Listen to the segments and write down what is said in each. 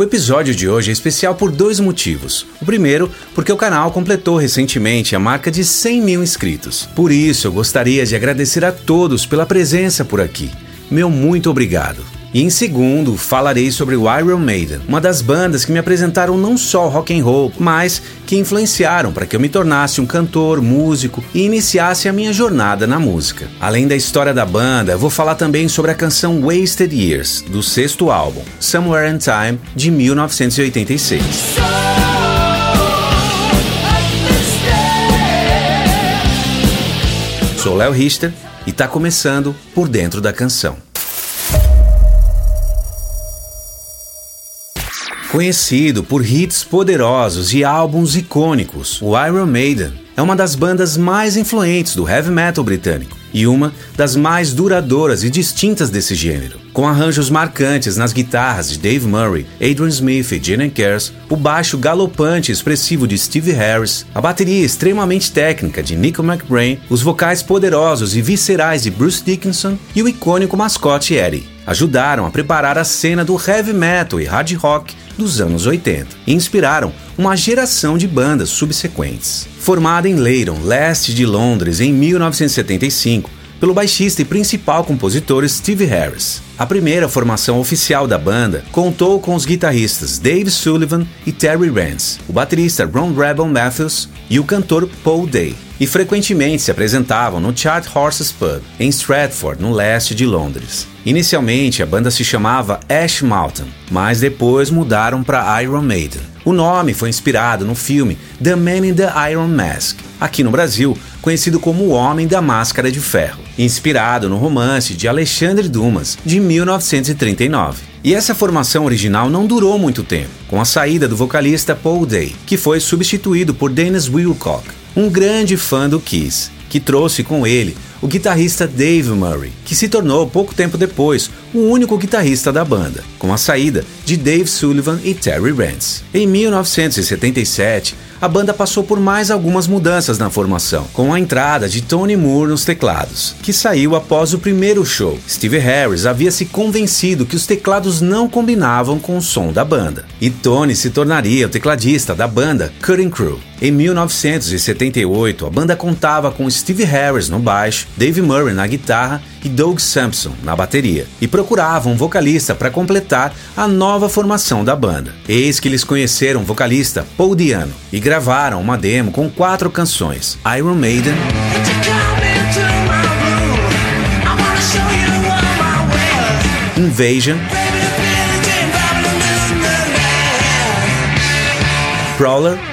O episódio de hoje é especial por dois motivos. O primeiro, porque o canal completou recentemente a marca de 100 mil inscritos. Por isso, eu gostaria de agradecer a todos pela presença por aqui. Meu muito obrigado. E em segundo, falarei sobre o Iron Maiden, uma das bandas que me apresentaram não só rock and roll, mas que influenciaram para que eu me tornasse um cantor, músico e iniciasse a minha jornada na música. Além da história da banda, vou falar também sobre a canção Wasted Years, do sexto álbum, Somewhere in Time, de 1986. Sou Léo Richter e está começando Por Dentro da Canção. Conhecido por hits poderosos e álbuns icônicos, o Iron Maiden é uma das bandas mais influentes do heavy metal britânico e uma das mais duradouras e distintas desse gênero. Com arranjos marcantes nas guitarras de Dave Murray, Adrian Smith e Gene Kers, o baixo galopante e expressivo de Steve Harris, a bateria extremamente técnica de Nico McBrain, os vocais poderosos e viscerais de Bruce Dickinson e o icônico mascote Eddie, ajudaram a preparar a cena do heavy metal e hard rock dos anos 80 e inspiraram uma geração de bandas subsequentes. Formada em Leyton, leste de Londres, em 1975, pelo baixista e principal compositor Steve Harris. A primeira formação oficial da banda contou com os guitarristas Dave Sullivan e Terry Rance, o baterista Ron Rebel Matthews e o cantor Paul Day, e frequentemente se apresentavam no Chart Horses Pub, em Stratford, no leste de Londres. Inicialmente, a banda se chamava Ash Mountain, mas depois mudaram para Iron Maiden. O nome foi inspirado no filme The Man in the Iron Mask, aqui no Brasil, conhecido como O Homem da Máscara de Ferro, inspirado no romance de Alexandre Dumas, de 1939. E essa formação original não durou muito tempo, com a saída do vocalista Paul Day, que foi substituído por Dennis Wilcock, um grande fã do Kiss, que trouxe com ele o guitarrista Dave Murray, que se tornou pouco tempo depois o único guitarrista da banda, com a saída de Dave Sullivan e Terry Rance. Em 1977, a banda passou por mais algumas mudanças na formação, com a entrada de Tony Moore nos teclados, que saiu após o primeiro show. Steve Harris havia se convencido que os teclados não combinavam com o som da banda, e Tony se tornaria o tecladista da banda Cutting Crew. Em 1978, a banda contava com Steve Harris no baixo, Dave Murray na guitarra e Doug Sampson na bateria, e procurava um vocalista para completar a nova formação da banda. Eis que eles conheceram o vocalista Paul Diano e gravaram uma demo com quatro canções: Iron Maiden. Invasion. Prowler.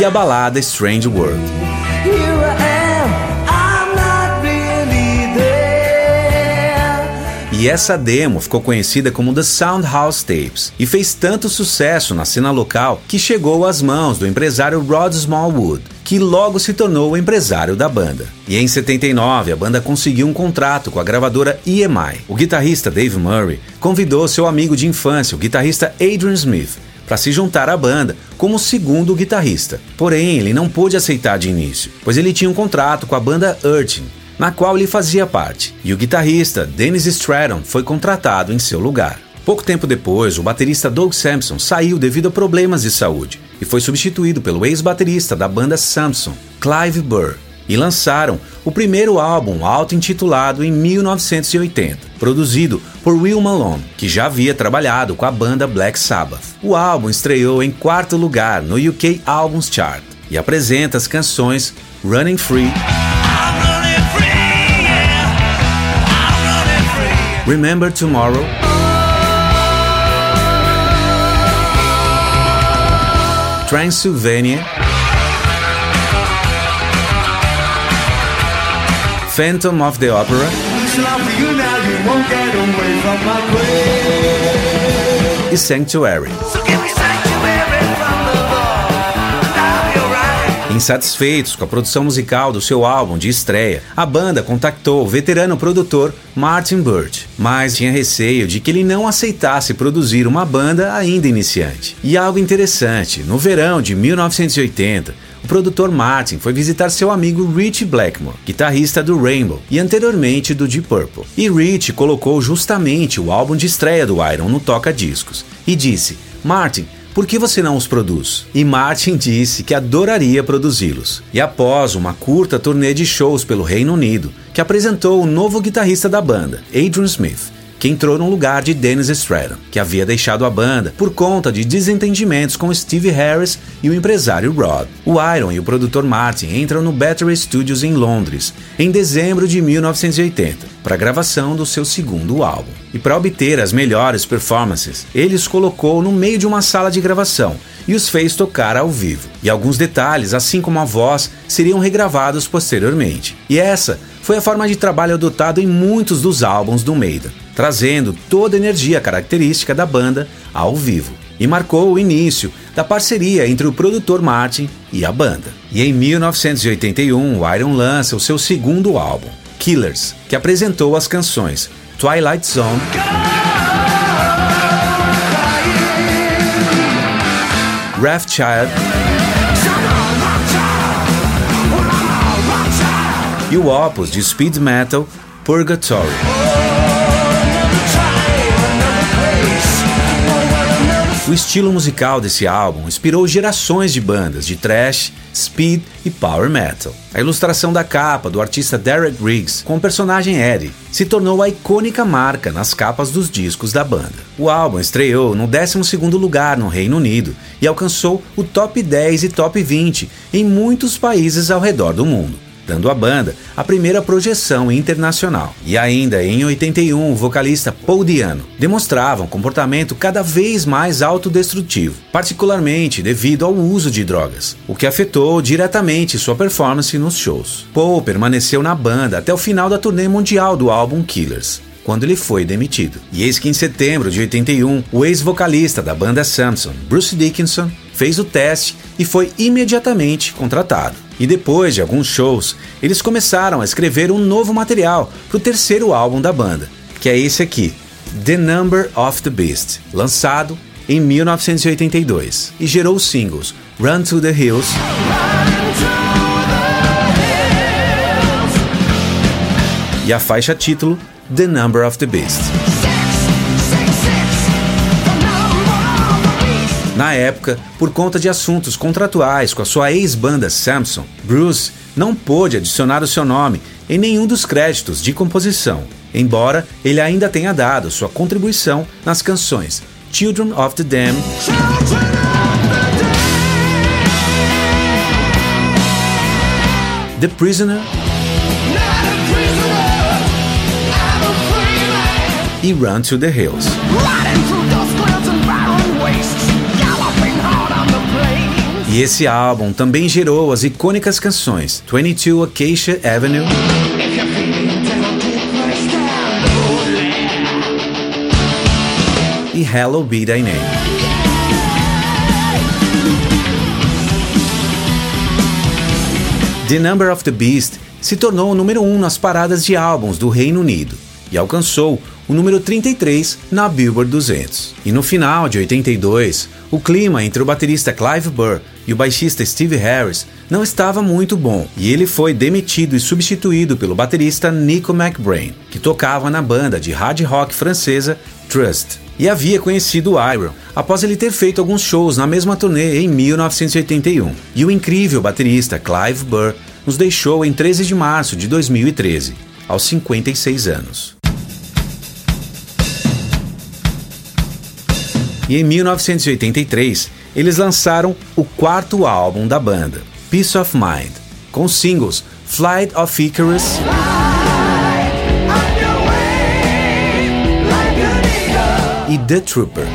E a balada Strange World. E essa demo ficou conhecida como The Soundhouse Tapes e fez tanto sucesso na cena local que chegou às mãos do empresário Rod Smallwood, que logo se tornou o empresário da banda. E em 79, a banda conseguiu um contrato com a gravadora EMI. O guitarrista Dave Murray convidou seu amigo de infância, o guitarrista Adrian Smith, para se juntar à banda como segundo guitarrista. Porém, ele não pôde aceitar de início, pois ele tinha um contrato com a banda Urchin, na qual ele fazia parte, e o guitarrista Dennis Stratton foi contratado em seu lugar. Pouco tempo depois, o baterista Doug Sampson saiu devido a problemas de saúde e foi substituído pelo ex-baterista da banda Samson, Clive Burr, e lançaram o primeiro álbum auto-intitulado em 1980, produzido por Will Malone, que já havia trabalhado com a banda Black Sabbath. O álbum estreou em quarto lugar no UK Albums Chart e apresenta as canções Running Free. Remember Tomorrow. Transylvania. Phantom of the Opera. E Sanctuary. Insatisfeitos com a produção musical do seu álbum de estreia, a banda contactou o veterano produtor Martin Birch, mas tinha receio de que ele não aceitasse produzir uma banda ainda iniciante. E algo interessante, no verão de 1980, o produtor Martin foi visitar seu amigo Rich Blackmore, guitarrista do Rainbow e anteriormente do Deep Purple. E Rich colocou justamente o álbum de estreia do Iron no toca-discos e disse: Martin, por que você não os produz? E Martin disse que adoraria produzi-los. E após uma curta turnê de shows pelo Reino Unido, que apresentou o novo guitarrista da banda, Adrian Smith, que entrou no lugar de Dennis Stratton, que havia deixado a banda por conta de desentendimentos com Steve Harris e o empresário Rod. O Iron e o produtor Martin entram no Battery Studios em Londres em dezembro de 1980 para a gravação do seu segundo álbum. E para obter as melhores performances, ele os colocou no meio de uma sala de gravação e os fez tocar ao vivo. E alguns detalhes, assim como a voz, seriam regravados posteriormente. E essa foi a forma de trabalho adotado em muitos dos álbuns do Maiden trazendo toda a energia característica da banda ao vivo. E marcou o início da parceria entre o produtor Martin e a banda. E em 1981, o Iron lança o seu segundo álbum, Killers, que apresentou as canções Twilight Zone. Child e o opus de speed metal Purgatory. O estilo musical desse álbum inspirou gerações de bandas de thrash, speed e power metal. A ilustração da capa do artista Derek Riggs com o personagem Eddie se tornou a icônica marca nas capas dos discos da banda. O álbum estreou no 12º lugar no Reino Unido e alcançou o top 10 e top 20 em muitos países ao redor do mundo dando à banda a primeira projeção internacional. E ainda em 81, o vocalista Paul Diano demonstrava um comportamento cada vez mais autodestrutivo, particularmente devido ao uso de drogas, o que afetou diretamente sua performance nos shows. Paul permaneceu na banda até o final da turnê mundial do álbum Killers, quando ele foi demitido. E eis que em setembro de 81, o ex-vocalista da banda Samson, Bruce Dickinson, fez o teste e foi imediatamente contratado. E depois de alguns shows, eles começaram a escrever um novo material para o terceiro álbum da banda, que é esse aqui, The Number of the Beast, lançado em 1982, e gerou os singles Run to the Hills. E a faixa título The Number of the Beast. Na época, por conta de assuntos contratuais com a sua ex-banda Samson, Bruce não pôde adicionar o seu nome em nenhum dos créditos de composição, embora ele ainda tenha dado sua contribuição nas canções Children of the Dam. The Prisoner e Run to the Hills. E esse álbum também gerou as icônicas canções 22 Acacia Avenue. E Hello Be Thy Name. The Number of the Beast se tornou o número 1 um nas paradas de álbuns do Reino Unido e alcançou o número 33 na Billboard 200. E no final de 82, o clima entre o baterista Clive Burr e o baixista Steve Harris não estava muito bom, e ele foi demitido e substituído pelo baterista Nico McBrain, que tocava na banda de hard rock francesa Trust. E havia conhecido Iron após ele ter feito alguns shows na mesma turnê em 1981. E o incrível baterista Clive Burr nos deixou em 13 de março de 2013, aos 56 anos. E em 1983, eles lançaram o quarto álbum da banda, Peace of Mind, com singles Flight of Icarus e The Trooper.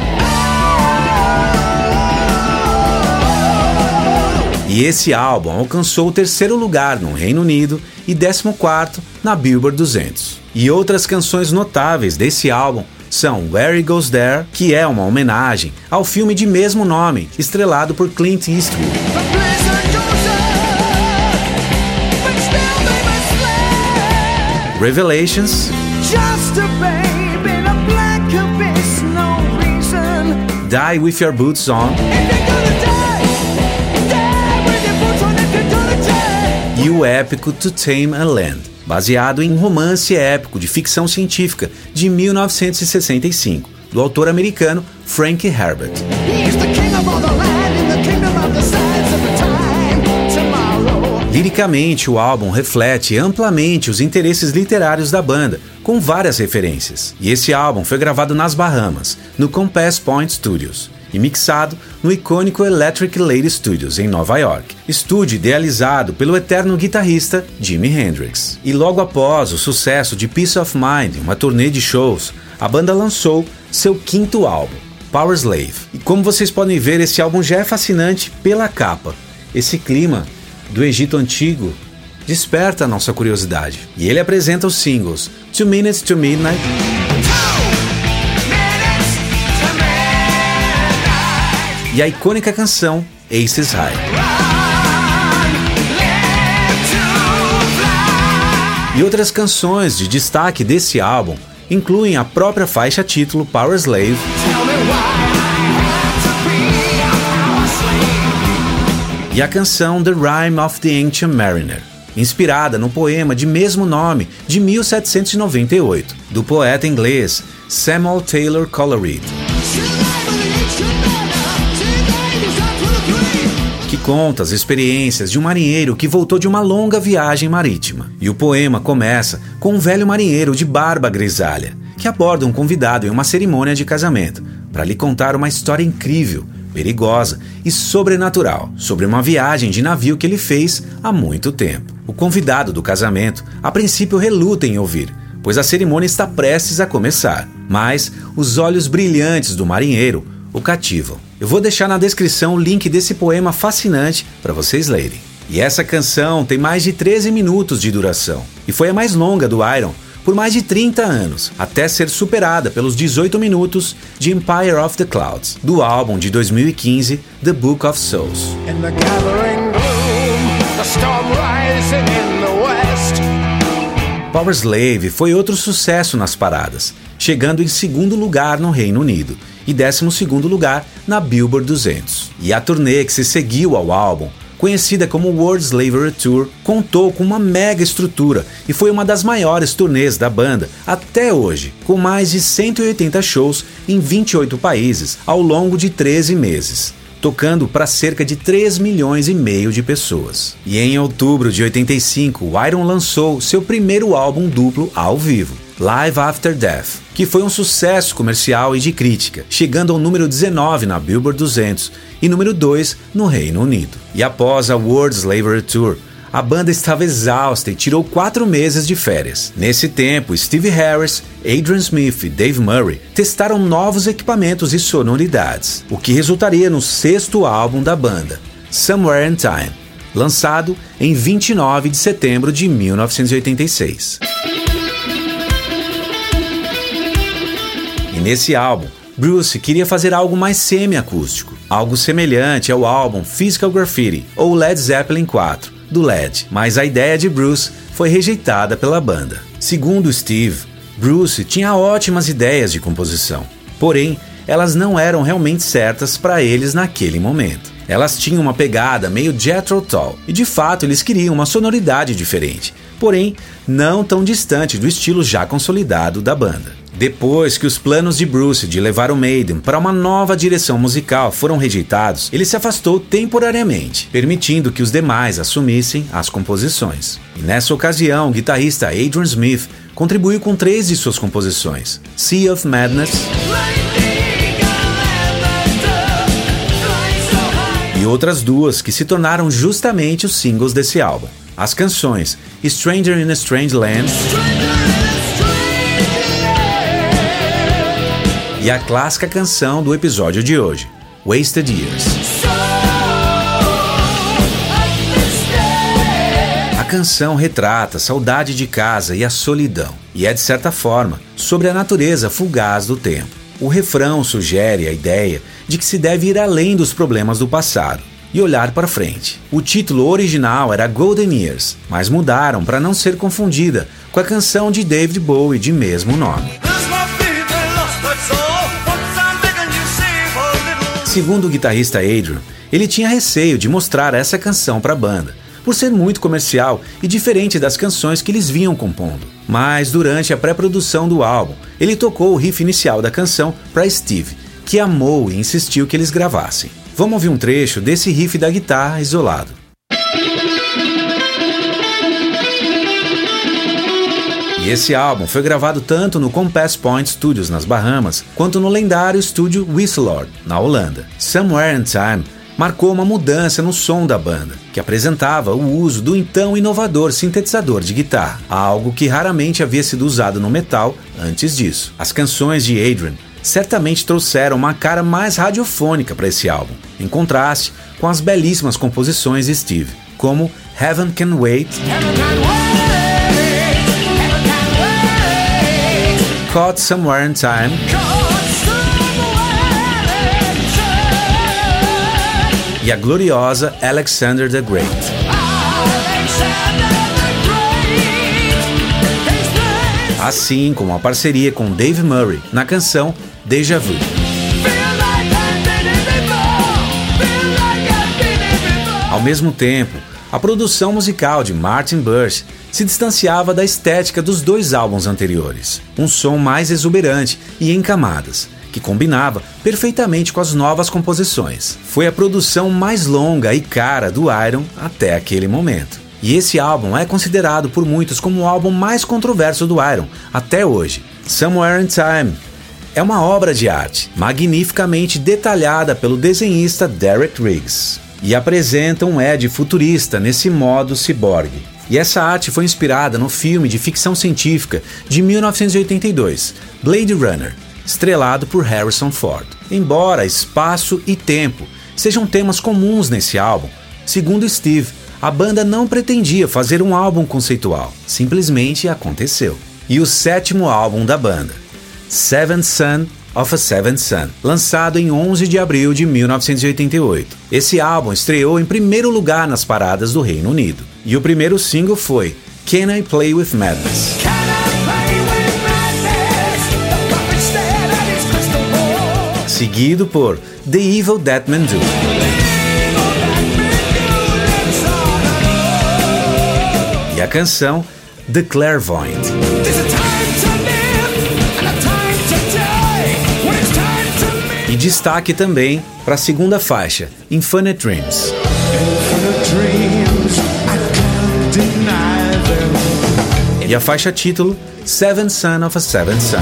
E esse álbum alcançou o terceiro lugar no Reino Unido e 14 na Billboard 200. E outras canções notáveis desse álbum são Where He Goes There, que é uma homenagem ao filme de mesmo nome, estrelado por Clint Eastwood. Revelations. Die with your boots on. e o épico To Tame a Land, baseado em um romance épico de ficção científica de 1965, do autor americano Frank Herbert. Liricamente, o álbum reflete amplamente os interesses literários da banda, com várias referências. E esse álbum foi gravado nas Bahamas, no Compass Point Studios, e mixado no icônico Electric Lady Studios, em Nova York, estúdio idealizado pelo eterno guitarrista Jimi Hendrix. E logo após o sucesso de Peace of Mind, uma turnê de shows, a banda lançou seu quinto álbum, Power Slave. E como vocês podem ver, esse álbum já é fascinante pela capa. Esse clima do Egito Antigo desperta a nossa curiosidade. E ele apresenta os singles Two Minutes to Midnight. E a icônica canção Aces High. E outras canções de destaque desse álbum incluem a própria faixa título Power Slave. e a canção The Rime of the Ancient Mariner, inspirada no poema de mesmo nome de 1798, do poeta inglês Samuel Taylor Coleridge. Conta as experiências de um marinheiro que voltou de uma longa viagem marítima. E o poema começa com um velho marinheiro de barba grisalha que aborda um convidado em uma cerimônia de casamento para lhe contar uma história incrível perigosa e sobrenatural sobre uma viagem de navio que ele fez há muito tempo. O convidado do casamento, a princípio, reluta em ouvir, pois a cerimônia está prestes a começar, mas os olhos brilhantes do marinheiro o cativam. Eu vou deixar na descrição o link desse poema fascinante para vocês lerem. E essa canção tem mais de 13 minutos de duração e foi a mais longa do Iron por mais de 30 anos, até ser superada pelos 18 minutos de Empire of the Clouds, do álbum de 2015 The Book of Souls. Power Slave foi outro sucesso nas paradas, chegando em segundo lugar no Reino Unido e décimo segundo lugar na Billboard 200. E a turnê que se seguiu ao álbum conhecida como World Slavery Tour, contou com uma mega estrutura e foi uma das maiores turnês da banda até hoje, com mais de 180 shows em 28 países ao longo de 13 meses tocando para cerca de 3 milhões e meio de pessoas. E em outubro de 85, o Iron lançou seu primeiro álbum duplo ao vivo, Live After Death, que foi um sucesso comercial e de crítica, chegando ao número 19 na Billboard 200 e número 2 no Reino Unido. E após a World Slavery Tour, a banda estava exausta e tirou quatro meses de férias. Nesse tempo, Steve Harris, Adrian Smith e Dave Murray testaram novos equipamentos e sonoridades, o que resultaria no sexto álbum da banda, Somewhere in Time, lançado em 29 de setembro de 1986. E nesse álbum, Bruce queria fazer algo mais semi-acústico, algo semelhante ao álbum Physical Graffiti ou Led Zeppelin 4, do LED, mas a ideia de Bruce foi rejeitada pela banda. Segundo Steve, Bruce tinha ótimas ideias de composição, porém elas não eram realmente certas para eles naquele momento. Elas tinham uma pegada meio Jethro Tull e de fato eles queriam uma sonoridade diferente, porém não tão distante do estilo já consolidado da banda. Depois que os planos de Bruce de levar o Maiden para uma nova direção musical foram rejeitados, ele se afastou temporariamente, permitindo que os demais assumissem as composições. E nessa ocasião, o guitarrista Adrian Smith contribuiu com três de suas composições: Sea of Madness. E outras duas que se tornaram justamente os singles desse álbum. As canções Stranger in a Strange Land. e a clássica canção do episódio de hoje, Wasted Years. A canção retrata a saudade de casa e a solidão, e é de certa forma sobre a natureza fugaz do tempo. O refrão sugere a ideia de que se deve ir além dos problemas do passado e olhar para frente. O título original era Golden Years, mas mudaram para não ser confundida com a canção de David Bowie de mesmo nome. Segundo o guitarrista Adrian, ele tinha receio de mostrar essa canção para a banda, por ser muito comercial e diferente das canções que eles vinham compondo. Mas durante a pré-produção do álbum, ele tocou o riff inicial da canção para Steve, que amou e insistiu que eles gravassem. Vamos ouvir um trecho desse riff da guitarra isolado. E esse álbum foi gravado tanto no Compass Point Studios nas Bahamas, quanto no lendário estúdio Whistler, na Holanda. Somewhere in Time marcou uma mudança no som da banda, que apresentava o uso do então inovador sintetizador de guitarra, algo que raramente havia sido usado no metal antes disso. As canções de Adrian certamente trouxeram uma cara mais radiofônica para esse álbum, em contraste com as belíssimas composições de Steve, como Heaven Can Wait. Caught Somewhere in Time. E a gloriosa Alexander the Great. Assim como a parceria com Dave Murray na canção Deja Vu. Ao mesmo tempo, a produção musical de Martin Birch se distanciava da estética dos dois álbuns anteriores, um som mais exuberante e em camadas, que combinava perfeitamente com as novas composições. Foi a produção mais longa e cara do Iron até aquele momento. E esse álbum é considerado por muitos como o álbum mais controverso do Iron até hoje. Somewhere in Time é uma obra de arte magnificamente detalhada pelo desenhista Derek Riggs e apresenta um Ed futurista nesse modo ciborgue. E essa arte foi inspirada no filme de ficção científica de 1982, Blade Runner, estrelado por Harrison Ford. Embora espaço e tempo sejam temas comuns nesse álbum, segundo Steve, a banda não pretendia fazer um álbum conceitual, simplesmente aconteceu. E o sétimo álbum da banda, Seventh Son of a Seventh Son, lançado em 11 de abril de 1988. Esse álbum estreou em primeiro lugar nas paradas do Reino Unido. E o primeiro single foi Can I Play With Madness? Seguido por The Evil That Men Do. E a canção The Clairvoyant. E destaque também para a segunda faixa, Infinite Dreams. E a faixa título, Seven Son of a Seven Son.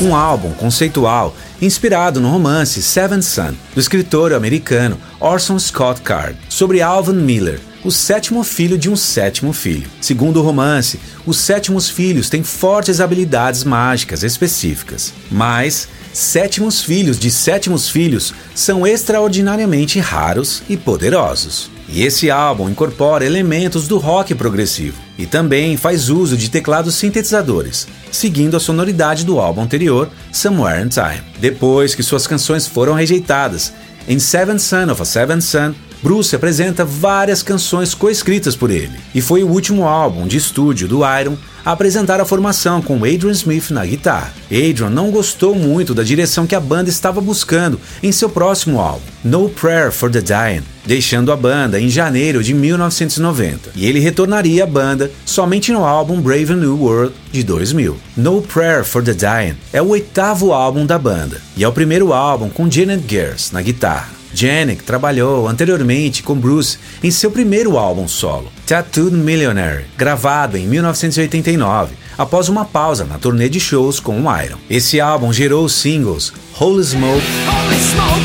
Um álbum conceitual inspirado no romance Seven Son, do escritor americano Orson Scott Card, sobre Alvin Miller, o sétimo filho de um sétimo filho. Segundo o romance, os sétimos filhos têm fortes habilidades mágicas específicas, mas sétimos filhos de sétimos filhos são extraordinariamente raros e poderosos. E esse álbum incorpora elementos do rock progressivo e também faz uso de teclados sintetizadores, seguindo a sonoridade do álbum anterior, Somewhere in Time. Depois que suas canções foram rejeitadas, em Seven Son of a Seven Son, Bruce apresenta várias canções coescritas por ele, e foi o último álbum de estúdio do Iron a apresentar a formação com Adrian Smith na guitarra. Adrian não gostou muito da direção que a banda estava buscando em seu próximo álbum, No Prayer for the Dying, deixando a banda em janeiro de 1990, e ele retornaria à banda somente no álbum Brave New World de 2000. No Prayer for the Dying é o oitavo álbum da banda, e é o primeiro álbum com Janet Gers na guitarra. Janek trabalhou anteriormente com Bruce em seu primeiro álbum solo, Tattooed Millionaire, gravado em 1989, após uma pausa na turnê de shows com o Iron. Esse álbum gerou os singles Holy Smoke, Holy Smoke,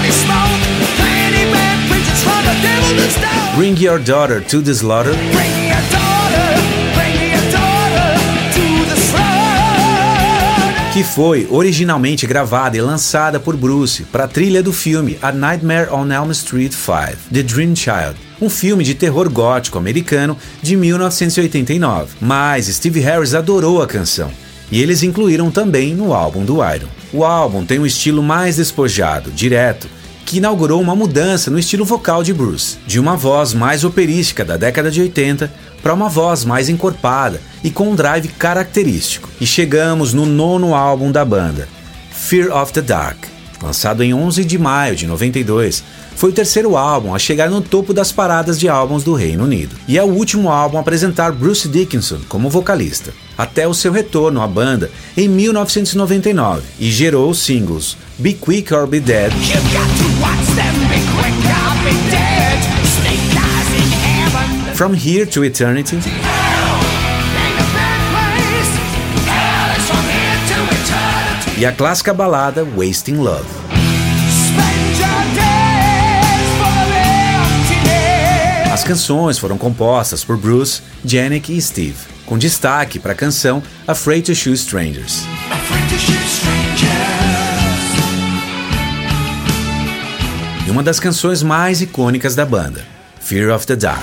Holy Smoke Bring Your Daughter to the Slaughter, que foi originalmente gravada e lançada por Bruce para a trilha do filme A Nightmare on Elm Street 5, The Dream Child, um filme de terror gótico americano de 1989. Mas Steve Harris adorou a canção e eles incluíram também no álbum do Iron. O álbum tem um estilo mais despojado, direto, que inaugurou uma mudança no estilo vocal de Bruce, de uma voz mais operística da década de 80 para uma voz mais encorpada e com um drive característico. E chegamos no nono álbum da banda, Fear of the Dark, lançado em 11 de maio de 92, foi o terceiro álbum a chegar no topo das paradas de álbuns do Reino Unido, e é o último álbum a apresentar Bruce Dickinson como vocalista, até o seu retorno à banda em 1999, e gerou os singles Be Quick or Be Dead From Here to Eternity e a clássica balada Wasting Love. As canções foram compostas por Bruce, Janik e Steve, com destaque para a canção Afraid to Shoot Strangers. E uma das canções mais icônicas da banda, Fear of the Dark.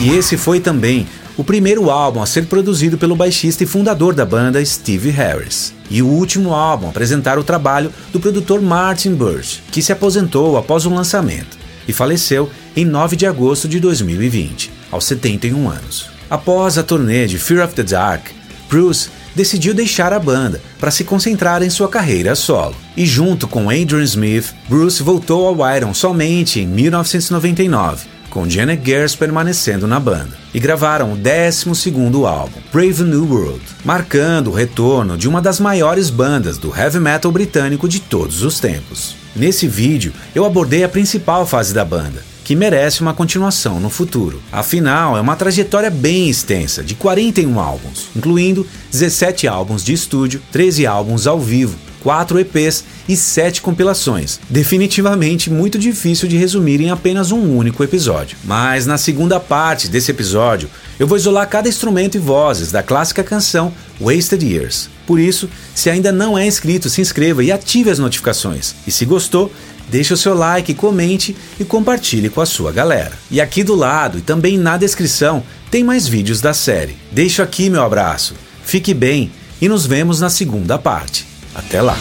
E esse foi também o primeiro álbum a ser produzido pelo baixista e fundador da banda Steve Harris, e o último álbum a apresentar o trabalho do produtor Martin Birch, que se aposentou após o lançamento e faleceu em 9 de agosto de 2020, aos 71 anos. Após a turnê de Fear of the Dark, Bruce decidiu deixar a banda para se concentrar em sua carreira solo. E junto com Adrian Smith, Bruce voltou ao Iron somente em 1999 com Janet Gers permanecendo na banda, e gravaram o 12 álbum, Brave New World, marcando o retorno de uma das maiores bandas do heavy metal britânico de todos os tempos. Nesse vídeo, eu abordei a principal fase da banda, que merece uma continuação no futuro. Afinal, é uma trajetória bem extensa, de 41 álbuns, incluindo 17 álbuns de estúdio, 13 álbuns ao vivo, quatro EPs e sete compilações. Definitivamente muito difícil de resumir em apenas um único episódio. Mas na segunda parte desse episódio, eu vou isolar cada instrumento e vozes da clássica canção Wasted Years. Por isso, se ainda não é inscrito, se inscreva e ative as notificações. E se gostou, deixe o seu like, comente e compartilhe com a sua galera. E aqui do lado e também na descrição tem mais vídeos da série. Deixo aqui meu abraço. Fique bem e nos vemos na segunda parte. Até lá!